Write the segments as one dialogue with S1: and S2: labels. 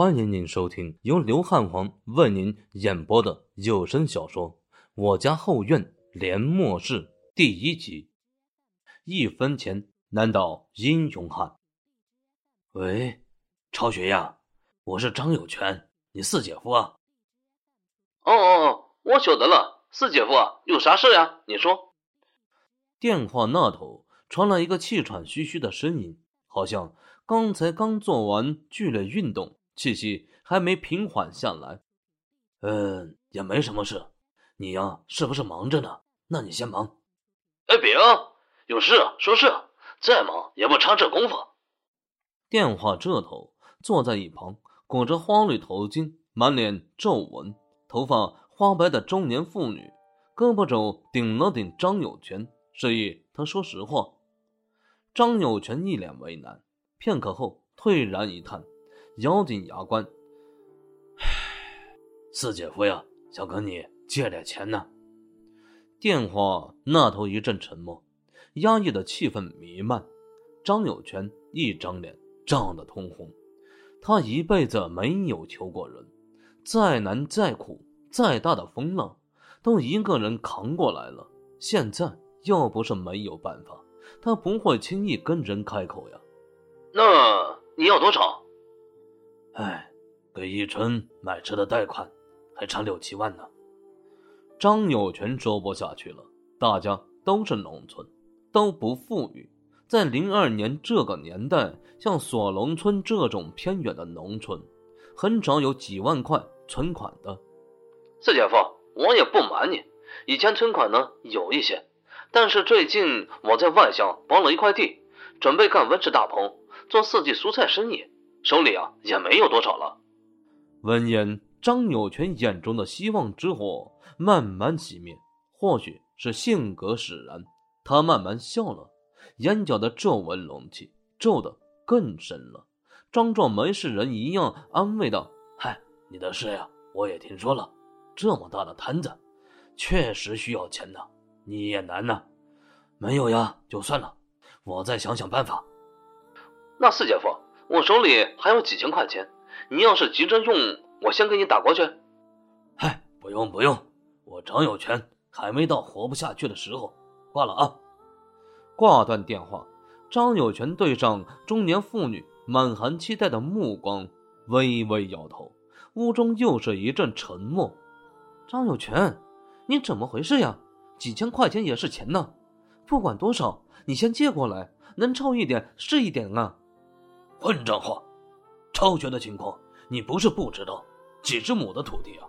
S1: 欢迎您收听由刘汉皇为您演播的有声小说《我家后院连末世》第一集。一分钱难倒英雄汉。
S2: 喂，超学呀，我是张有权，你四姐夫啊。
S3: 哦哦哦，我晓得了，四姐夫啊，有啥事呀？你说。
S1: 电话那头传来一个气喘吁吁的声音，好像刚才刚做完剧烈运动。气息还没平缓下来，
S2: 嗯，也没什么事。你呀，是不是忙着呢？那你先忙。
S3: 哎，别啊，有事说事，再忙也不差这功夫。
S1: 电话这头，坐在一旁，裹着花绿头巾、满脸皱纹、头发花白的中年妇女，胳膊肘顶了顶张有权，示意他说实话。张有权一脸为难，片刻后退然一叹。咬紧牙关，
S2: 四姐夫呀，想跟你借点钱呢。
S1: 电话那头一阵沉默，压抑的气氛弥漫。张有权一张脸涨得通红，他一辈子没有求过人，再难再苦再大的风浪，都一个人扛过来了。现在要不是没有办法，他不会轻易跟人开口呀。
S3: 那你要多少？
S2: 哎，给一春买车的贷款还差六七万呢。
S1: 张有权说不下去了。大家都是农村，都不富裕。在零二年这个年代，像锁龙村这种偏远的农村，很少有几万块存款的。
S3: 四姐夫，我也不瞒你，以前存款呢有一些，但是最近我在外乡包了一块地，准备干温室大棚，做四季蔬菜生意。手里啊也没有多少了。
S1: 闻言，张有全眼中的希望之火慢慢熄灭。或许是性格使然，他慢慢笑了，眼角的皱纹隆起，皱得更深了，张壮没事人一样安慰道：“
S2: 嗨，你的事呀，我也听说了。这么大的摊子，确实需要钱的。你也难呐，没有呀，就算了，我再想想办法。
S3: 那四姐夫。”我手里还有几千块钱，你要是急着用，我先给你打过去。
S2: 嗨，不用不用，我张有权还没到活不下去的时候。挂了啊！
S1: 挂断电话，张有权对上中年妇女满含期待的目光，微微摇头。屋中又是一阵沉默。张有权，你怎么回事呀？几千块钱也是钱呢，不管多少，你先借过来，能凑一点是一点啊。
S2: 混账话！超权的情况你不是不知道，几十亩的土地啊，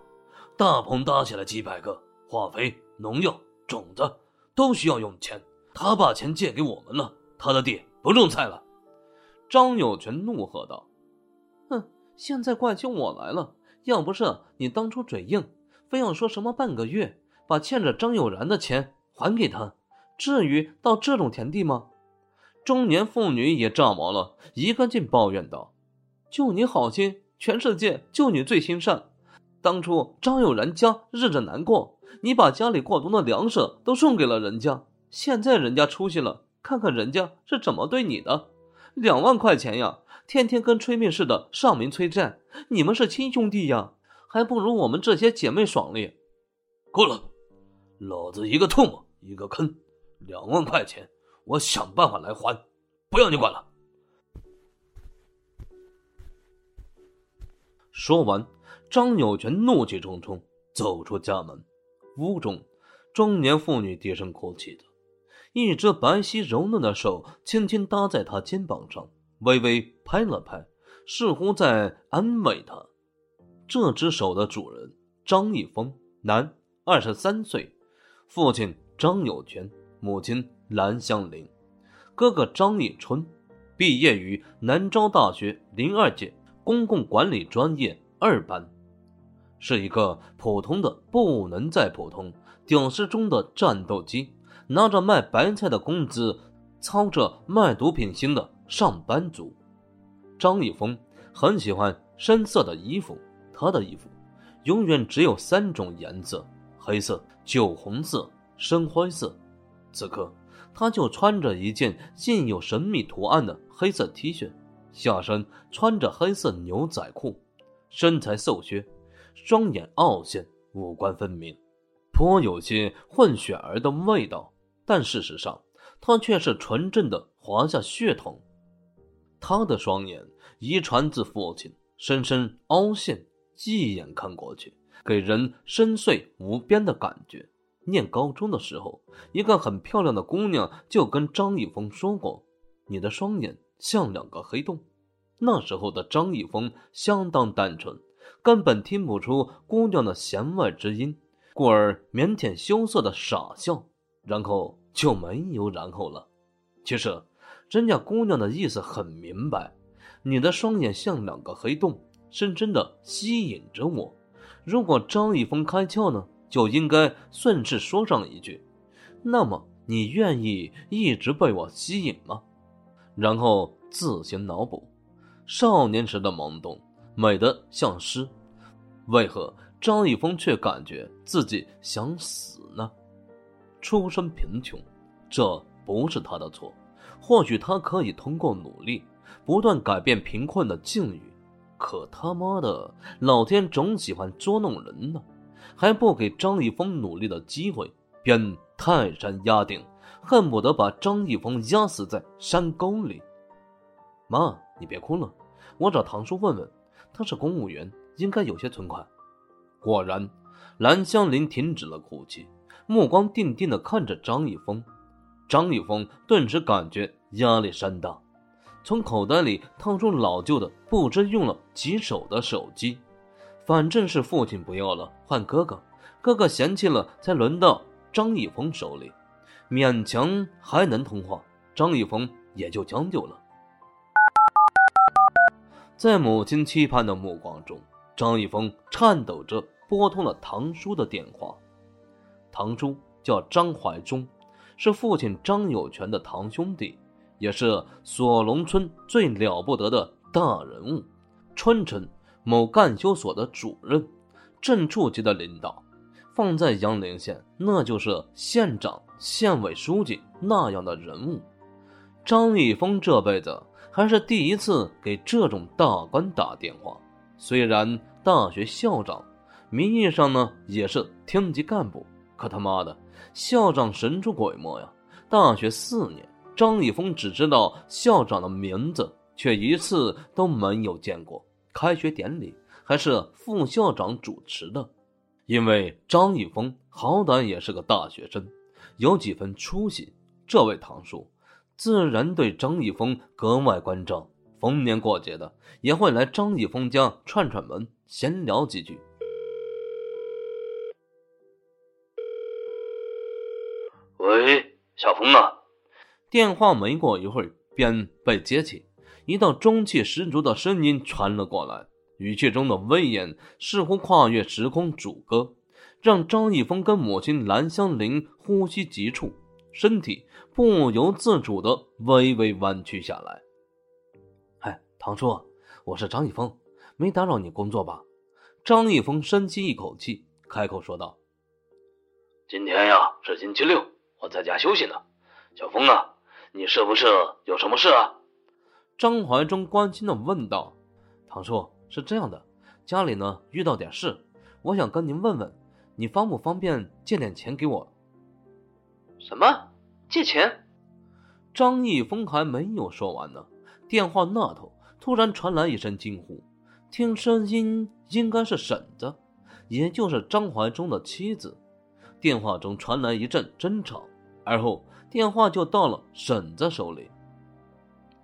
S2: 大棚搭起来几百个，化肥、农药、种子都需要用钱。他把钱借给我们了，他的地不种菜了。
S1: 张有权怒喝道：“哼，现在怪起我来了！要不是你当初嘴硬，非要说什么半个月把欠着张有然的钱还给他，至于到这种田地吗？”中年妇女也炸毛了，一个劲抱怨道：“就你好心，全世界就你最心善。当初张有然家日子难过，你把家里过冬的粮食都送给了人家。现在人家出息了，看看人家是怎么对你的。两万块钱呀，天天跟催命似的上门催债。你们是亲兄弟呀，还不如我们这些姐妹爽利。
S2: 够了，老子一个唾沫一个坑，两万块钱。”我想办法来还，不要你管了。
S1: 说完，张有权怒气冲冲走出家门。屋中，中年妇女低声哭泣着，一只白皙柔嫩的手轻轻搭在他肩膀上，微微拍了拍，似乎在安慰他。这只手的主人张一峰，男，二十三岁，父亲张有权，母亲。蓝香菱，哥哥张立春，毕业于南招大学零二届公共管理专业二班，是一个普通的不能再普通、屌丝中的战斗机，拿着卖白菜的工资，操着卖毒品心的上班族。张立峰很喜欢深色的衣服，他的衣服永远只有三种颜色：黑色、酒红色、深灰色。此刻。他就穿着一件印有神秘图案的黑色 T 恤，下身穿着黑色牛仔裤，身材瘦削，双眼凹陷，五官分明，颇有些混血儿的味道。但事实上，他却是纯正的华夏血统。他的双眼遗传自父亲，深深凹陷，一眼看过去，给人深邃无边的感觉。念高中的时候，一个很漂亮的姑娘就跟张一峰说过：“你的双眼像两个黑洞。”那时候的张一峰相当单纯，根本听不出姑娘的弦外之音，故而腼腆羞涩的傻笑，然后就没有然后了。其实，人家姑娘的意思很明白：你的双眼像两个黑洞，深深的吸引着我。如果张一峰开窍呢？就应该顺势说上一句：“那么你愿意一直被我吸引吗？”然后自行脑补，少年时的懵懂美得像诗。为何张一峰却感觉自己想死呢？出身贫穷，这不是他的错。或许他可以通过努力不断改变贫困的境遇，可他妈的，老天总喜欢捉弄人呢。还不给张一峰努力的机会，便泰山压顶，恨不得把张一峰压死在山沟里。妈，你别哭了，我找唐叔问问，他是公务员，应该有些存款。果然，蓝香林停止了哭泣，目光定定地看着张一峰。张一峰顿时感觉压力山大，从口袋里掏出老旧的、不知用了几手的手机。反正是父亲不要了，换哥哥，哥哥嫌弃了，才轮到张一峰手里，勉强还能通话，张一峰也就将就了。在母亲期盼的目光中，张一峰颤抖着拨通了堂叔的电话。堂叔叫张怀忠，是父亲张有权的堂兄弟，也是锁龙村最了不得的大人物，春城。某干休所的主任，正处级的领导，放在杨陵县，那就是县长、县委书记那样的人物。张一峰这辈子还是第一次给这种大官打电话。虽然大学校长，名义上呢也是厅级干部，可他妈的，校长神出鬼没呀！大学四年，张一峰只知道校长的名字，却一次都没有见过。开学典礼还是副校长主持的，因为张一峰好歹也是个大学生，有几分出息。这位堂叔自然对张一峰格外关照，逢年过节的也会来张一峰家串串门，闲聊几句。
S3: 喂，小峰啊！
S1: 电话没过一会儿便被接起。一道中气十足的声音传了过来，语气中的威严似乎跨越时空阻隔，让张一峰跟母亲蓝香菱呼吸急促，身体不由自主的微微弯曲下来。哎，唐叔，我是张一峰，没打扰你工作吧？张一峰深吸一口气，开口说道：“
S3: 今天呀是星期六，我在家休息呢。小峰啊，你是不是有什么事啊？”
S1: 张怀忠关心的问道：“唐叔，是这样的，家里呢遇到点事，我想跟您问问，你方不方便借点钱给我？”“
S3: 什么？借钱？”
S1: 张一峰还没有说完呢，电话那头突然传来一声惊呼，听声音应该是婶子，也就是张怀忠的妻子。电话中传来一阵争吵，而后电话就到了婶子手里。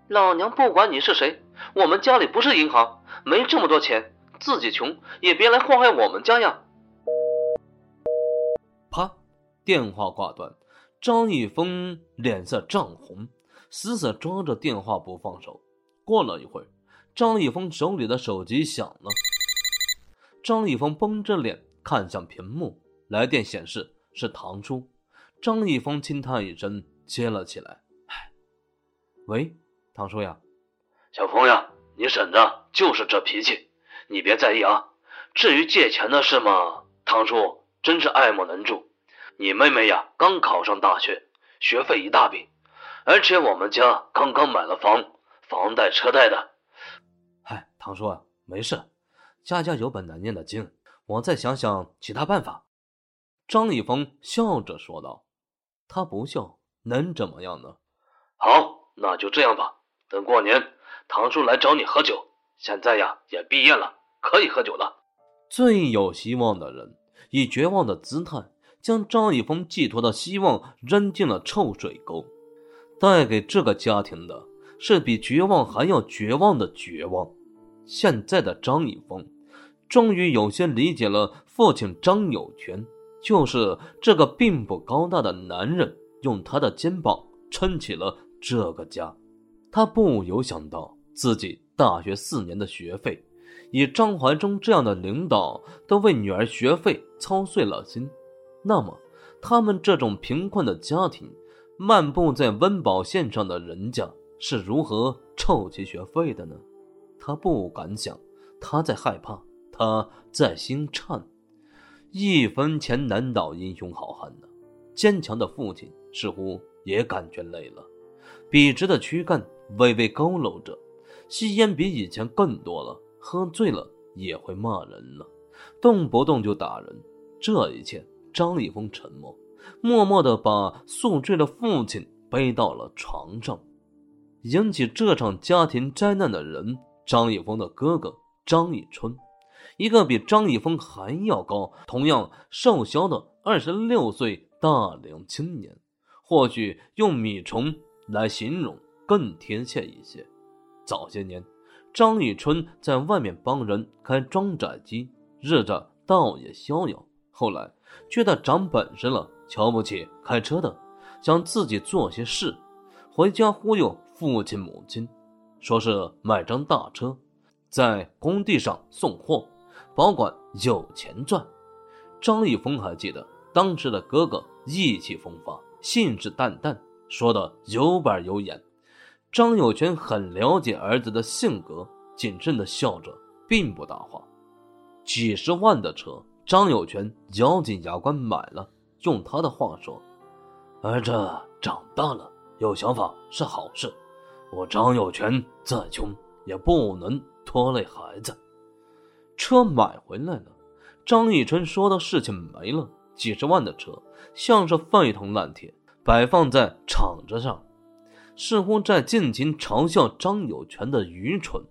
S3: 老娘不管你是谁，我们家里不是银行，没这么多钱，自己穷也别来祸害我们家呀！
S1: 啪，电话挂断，张一峰脸色涨红，死死抓着电话不放手。过了一会儿，张一峰手里的手机响了，张一峰绷着脸看向屏幕，来电显示是唐叔。张一峰轻叹一声，接了起来：“唉，喂。”唐叔呀，
S3: 小峰呀，你婶子就是这脾气，你别在意啊。至于借钱的事嘛，唐叔真是爱莫能助。你妹妹呀，刚考上大学，学费一大笔，而且我们家刚刚买了房，房贷车贷的。
S1: 嗨，唐叔啊，没事，家家有本难念的经，我再想想其他办法。”张一峰笑着说道。他不笑能怎么样呢？
S3: 好，那就这样吧。等过年，唐叔来找你喝酒。现在呀，也毕业了，可以喝酒了。
S1: 最有希望的人以绝望的姿态将张一峰寄托的希望扔进了臭水沟，带给这个家庭的是比绝望还要绝望的绝望。现在的张一峰终于有些理解了父亲张有权，就是这个并不高大的男人，用他的肩膀撑起了这个家。他不由想到自己大学四年的学费。以张怀忠这样的领导都为女儿学费操碎了心，那么他们这种贫困的家庭，漫步在温饱线上的人家是如何凑齐学费的呢？他不敢想，他在害怕，他在心颤。一分钱难倒英雄好汉呢。坚强的父亲似乎也感觉累了，笔直的躯干微微佝偻着，吸烟比以前更多了。喝醉了也会骂人了，动不动就打人。这一切，张立峰沉默，默默地把宿醉的父亲背到了床上。引起这场家庭灾难的人，张一峰的哥哥张一春，一个比张一峰还要高、同样瘦削的二十六岁大龄青年。或许用米虫来形容更贴切一些。早些年。张玉春在外面帮人开装载机，日子倒也逍遥。后来觉得长本事了，瞧不起开车的，想自己做些事，回家忽悠父亲母亲，说是买张大车，在工地上送货，保管有钱赚。张一峰还记得当时的哥哥意气风发，信誓旦旦，说的有板有眼。张有权很了解儿子的性格，谨慎的笑着，并不搭话。几十万的车，张有权咬紧牙关买了。用他的话说：“儿子长大了，有想法是好事。我张有权再穷，也不能拖累孩子。”车买回来了，张义春说的事情没了。几十万的车像是废铜烂铁，摆放在场子上。似乎在尽情嘲笑张有权的愚蠢。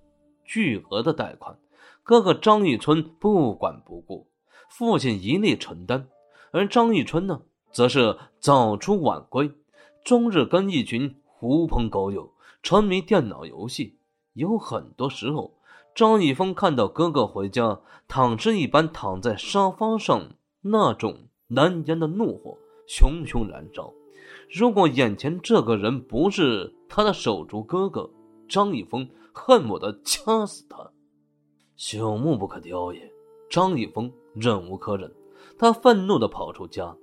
S1: 巨额的贷款，哥哥张玉春不管不顾，父亲一力承担，而张玉春呢，则是早出晚归，终日跟一群狐朋狗友沉迷电脑游戏。有很多时候，张一峰看到哥哥回家，躺尸一般躺在沙发上，那种难言的怒火熊熊燃烧。如果眼前这个人不是他的手足哥哥张一峰，恨不得掐死他。朽木不可雕也。张一峰忍无可忍，他愤怒的跑出家，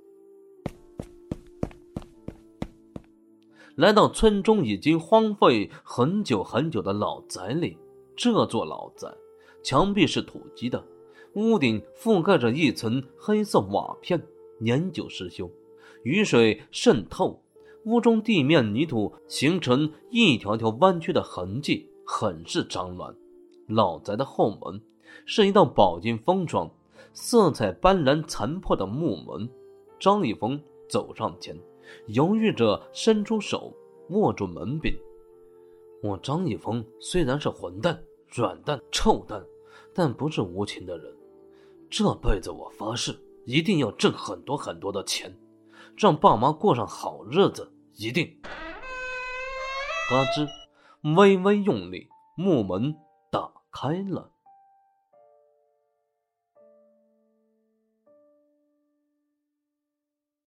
S1: 来到村中已经荒废很久很久的老宅里。这座老宅墙壁是土基的，屋顶覆盖着一层黑色瓦片，年久失修。雨水渗透，屋中地面泥土形成一条条弯曲的痕迹，很是脏乱。老宅的后门是一道饱经风霜、色彩斑斓、残破的木门。张一峰走上前，犹豫着伸出手握住门柄。我张一峰虽然是混蛋、软蛋、臭蛋，但不是无情的人。这辈子我发誓，一定要挣很多很多的钱。让爸妈过上好日子，一定。嘎吱，微微用力，木门打开了。